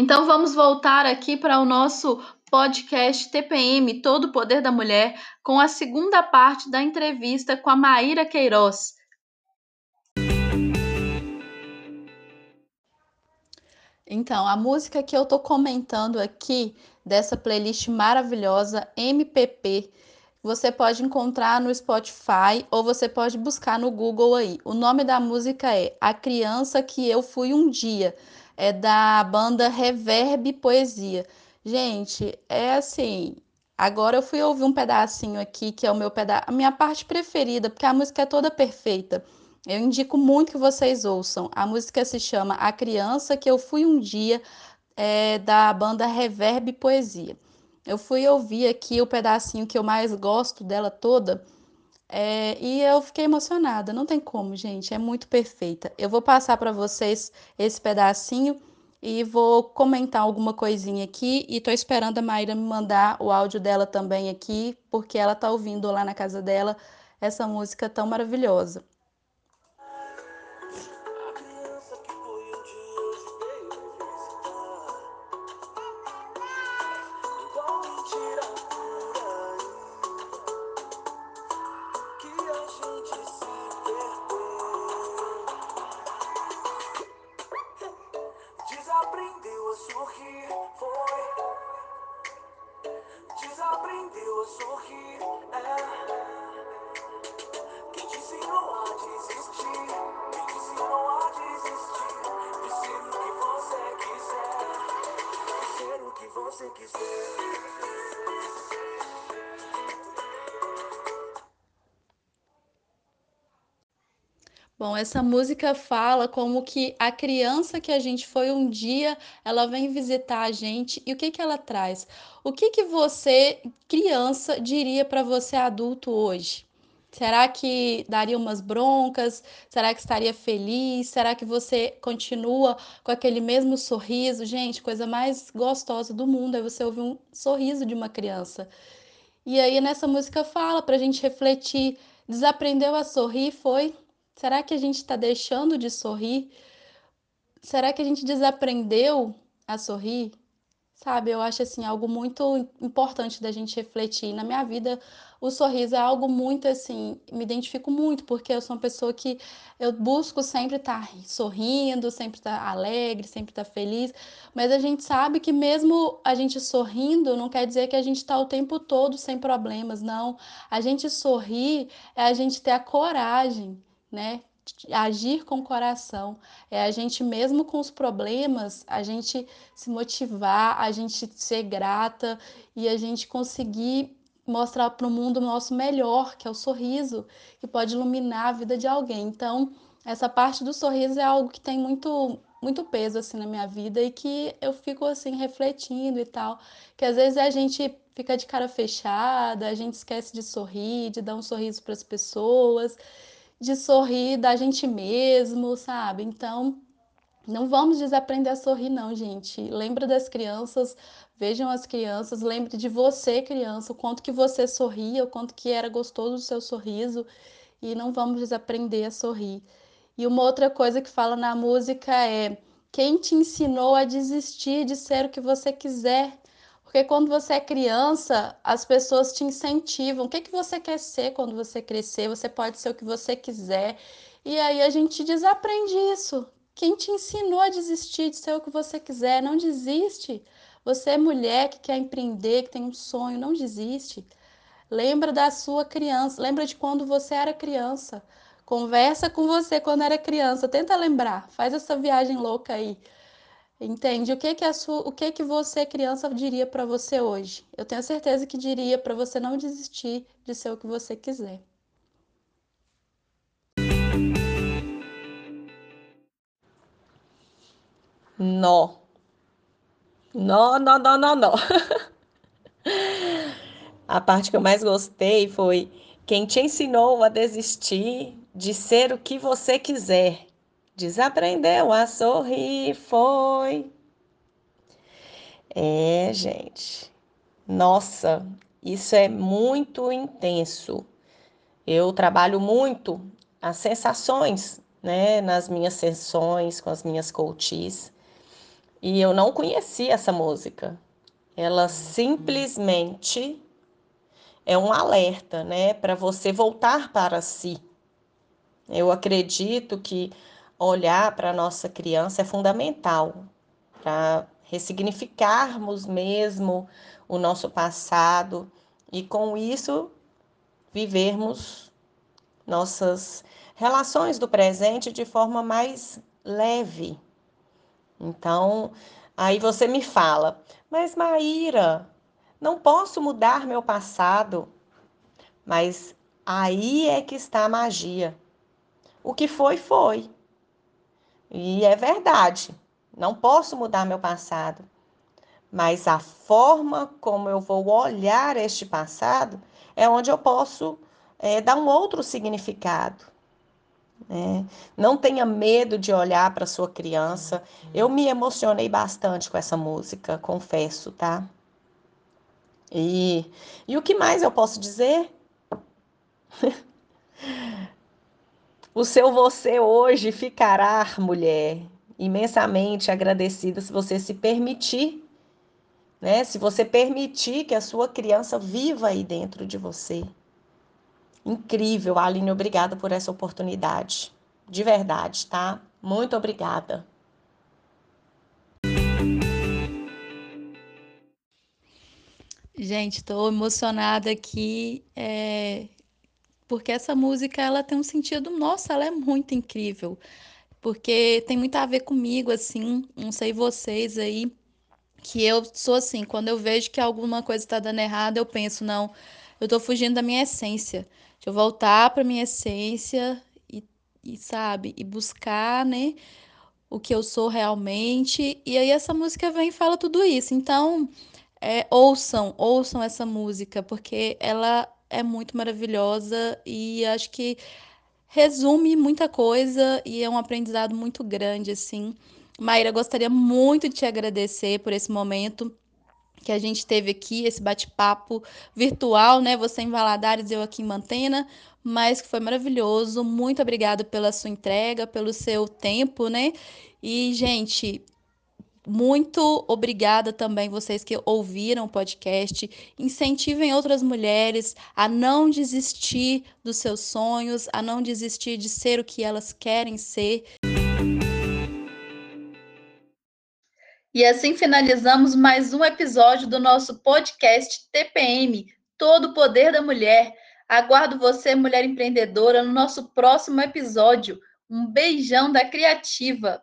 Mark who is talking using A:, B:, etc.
A: Então vamos voltar aqui para o nosso podcast TPM Todo o Poder da Mulher com a segunda parte da entrevista com a Maíra Queiroz. Então, a música que eu tô comentando aqui dessa playlist maravilhosa MPP, você pode encontrar no Spotify ou você pode buscar no Google aí. O nome da música é A Criança que Eu Fui um Dia é da banda Reverb Poesia. Gente, é assim. Agora eu fui ouvir um pedacinho aqui, que é o meu pedaço, a minha parte preferida, porque a música é toda perfeita. Eu indico muito que vocês ouçam. A música se chama A Criança que Eu Fui um Dia, é, da banda Reverb Poesia. Eu fui ouvir aqui o pedacinho que eu mais gosto dela toda é, e eu fiquei emocionada, não tem como, gente, é muito perfeita. Eu vou passar para vocês esse pedacinho e vou comentar alguma coisinha aqui e tô esperando a Maíra me mandar o áudio dela também aqui, porque ela tá ouvindo lá na casa dela essa música tão maravilhosa. Bom, essa música fala como que a criança que a gente foi um dia, ela vem visitar a gente e o que que ela traz? O que que você, criança, diria para você adulto hoje? Será que daria umas broncas? Será que estaria feliz? Será que você continua com aquele mesmo sorriso? Gente, coisa mais gostosa do mundo é você ouvir um sorriso de uma criança. E aí nessa música fala para a gente refletir, desaprendeu a sorrir foi Será que a gente está deixando de sorrir? Será que a gente desaprendeu a sorrir? Sabe, eu acho assim algo muito importante da gente refletir. Na minha vida, o sorriso é algo muito assim, me identifico muito, porque eu sou uma pessoa que eu busco sempre estar tá sorrindo, sempre estar tá alegre, sempre estar tá feliz, mas a gente sabe que mesmo a gente sorrindo, não quer dizer que a gente está o tempo todo sem problemas, não. A gente sorrir é a gente ter a coragem né? Agir com o coração. É a gente, mesmo com os problemas, a gente se motivar, a gente ser grata e a gente conseguir mostrar para o mundo o nosso melhor, que é o sorriso, que pode iluminar a vida de alguém. Então, essa parte do sorriso é algo que tem muito muito peso assim na minha vida e que eu fico assim refletindo e tal, que às vezes a gente fica de cara fechada, a gente esquece de sorrir, de dar um sorriso para as pessoas de sorrir da gente mesmo, sabe? Então, não vamos desaprender a sorrir, não, gente. Lembra das crianças, vejam as crianças, lembre de você, criança, o quanto que você sorria, o quanto que era gostoso o seu sorriso, e não vamos desaprender a sorrir. E uma outra coisa que fala na música é: quem te ensinou a desistir de ser o que você quiser? Porque quando você é criança, as pessoas te incentivam. O que, que você quer ser quando você crescer? Você pode ser o que você quiser. E aí a gente desaprende isso. Quem te ensinou a desistir de ser o que você quiser? Não desiste. Você é mulher que quer empreender, que tem um sonho, não desiste. Lembra da sua criança, lembra de quando você era criança. Conversa com você quando era criança, tenta lembrar, faz essa viagem louca aí. Entende? O que que a sua, o que que você criança diria para você hoje? Eu tenho certeza que diria para você não desistir de ser o que você quiser.
B: Nó. Nó, nó, nó, nó, nó. A parte que eu mais gostei foi quem te ensinou a desistir de ser o que você quiser. Desaprendeu a sorrir, foi. É, gente. Nossa, isso é muito intenso. Eu trabalho muito as sensações, né, nas minhas sessões com as minhas coaches. e eu não conhecia essa música. Ela simplesmente é um alerta, né, para você voltar para si. Eu acredito que olhar para a nossa criança é fundamental para ressignificarmos mesmo o nosso passado e com isso vivermos nossas relações do presente de forma mais leve. Então, aí você me fala, mas Maíra, não posso mudar meu passado. Mas aí é que está a magia. O que foi, foi. E é verdade. Não posso mudar meu passado. Mas a forma como eu vou olhar este passado é onde eu posso é, dar um outro significado. Né? Não tenha medo de olhar para sua criança. Eu me emocionei bastante com essa música, confesso, tá? E, e o que mais eu posso dizer? o seu você hoje ficará, mulher, imensamente agradecida se você se permitir, né? Se você permitir que a sua criança viva aí dentro de você. Incrível, Aline, obrigada por essa oportunidade. De verdade, tá? Muito obrigada.
A: Gente, estou emocionada aqui, é, porque essa música ela tem um sentido, nossa, ela é muito incrível, porque tem muito a ver comigo, assim, não sei vocês aí, que eu sou assim, quando eu vejo que alguma coisa está dando errado, eu penso, não, eu estou fugindo da minha essência, deixa eu voltar para minha essência e, e, sabe, e buscar, né, o que eu sou realmente, e aí essa música vem e fala tudo isso, então é, ouçam, ouçam essa música, porque ela é muito maravilhosa e acho que resume muita coisa e é um aprendizado muito grande, assim. Maíra, gostaria muito de te agradecer por esse momento que a gente teve aqui, esse bate-papo virtual, né? Você em Valadares, eu aqui em Mantena, mas que foi maravilhoso. Muito obrigada pela sua entrega, pelo seu tempo, né? E, gente, muito obrigada também vocês que ouviram o podcast. Incentivem outras mulheres a não desistir dos seus sonhos, a não desistir de ser o que elas querem ser. E assim finalizamos mais um episódio do nosso podcast TPM Todo o Poder da Mulher. Aguardo você, mulher empreendedora, no nosso próximo episódio. Um beijão da Criativa.